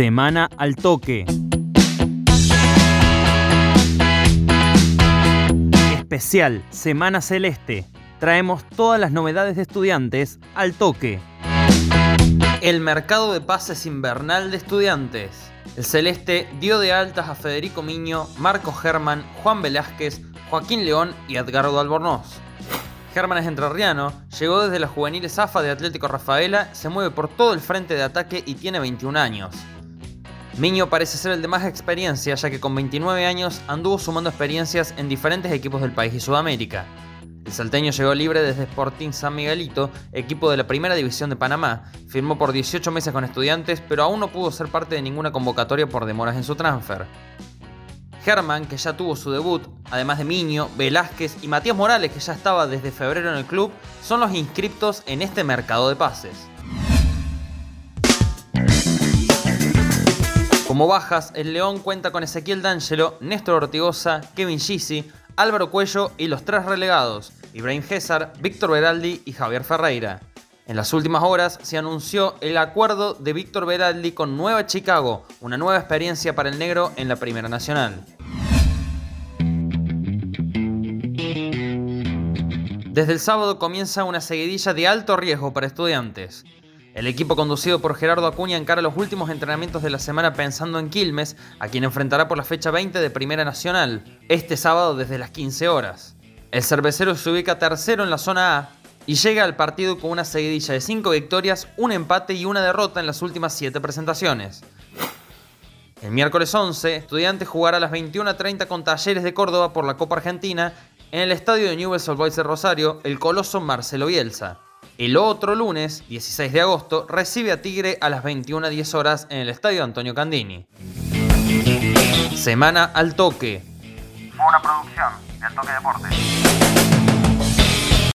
Semana al toque. Especial Semana Celeste. Traemos todas las novedades de estudiantes al toque. El mercado de pases invernal de estudiantes. El Celeste dio de altas a Federico Miño, Marco Germán, Juan Velázquez, Joaquín León y Edgardo Albornoz. Germán es entrerriano, llegó desde la juveniles AFA de Atlético Rafaela, se mueve por todo el frente de ataque y tiene 21 años. Miño parece ser el de más experiencia, ya que con 29 años anduvo sumando experiencias en diferentes equipos del país y Sudamérica. El salteño llegó libre desde Sporting San Miguelito, equipo de la primera división de Panamá. Firmó por 18 meses con estudiantes, pero aún no pudo ser parte de ninguna convocatoria por demoras en su transfer. Germán, que ya tuvo su debut, además de Miño, Velázquez y Matías Morales, que ya estaba desde febrero en el club, son los inscriptos en este mercado de pases. Como bajas, el León cuenta con Ezequiel D'Angelo, Néstor Ortigosa, Kevin Gisi, Álvaro Cuello y los tres relegados, Ibrahim César, Víctor Beraldi y Javier Ferreira. En las últimas horas se anunció el acuerdo de Víctor Beraldi con Nueva Chicago, una nueva experiencia para el negro en la Primera Nacional. Desde el sábado comienza una seguidilla de alto riesgo para estudiantes. El equipo conducido por Gerardo Acuña encara los últimos entrenamientos de la semana pensando en Quilmes, a quien enfrentará por la fecha 20 de Primera Nacional, este sábado desde las 15 horas. El cervecero se ubica tercero en la zona A y llega al partido con una seguidilla de 5 victorias, un empate y una derrota en las últimas 7 presentaciones. El miércoles 11, Estudiantes jugará a las 21.30 con Talleres de Córdoba por la Copa Argentina en el estadio de Newell's Old de Rosario, el coloso Marcelo Bielsa. El otro lunes, 16 de agosto, recibe a Tigre a las 21.10 horas en el estadio Antonio Candini. Semana al toque. Fue una producción de Al Toque Deportes.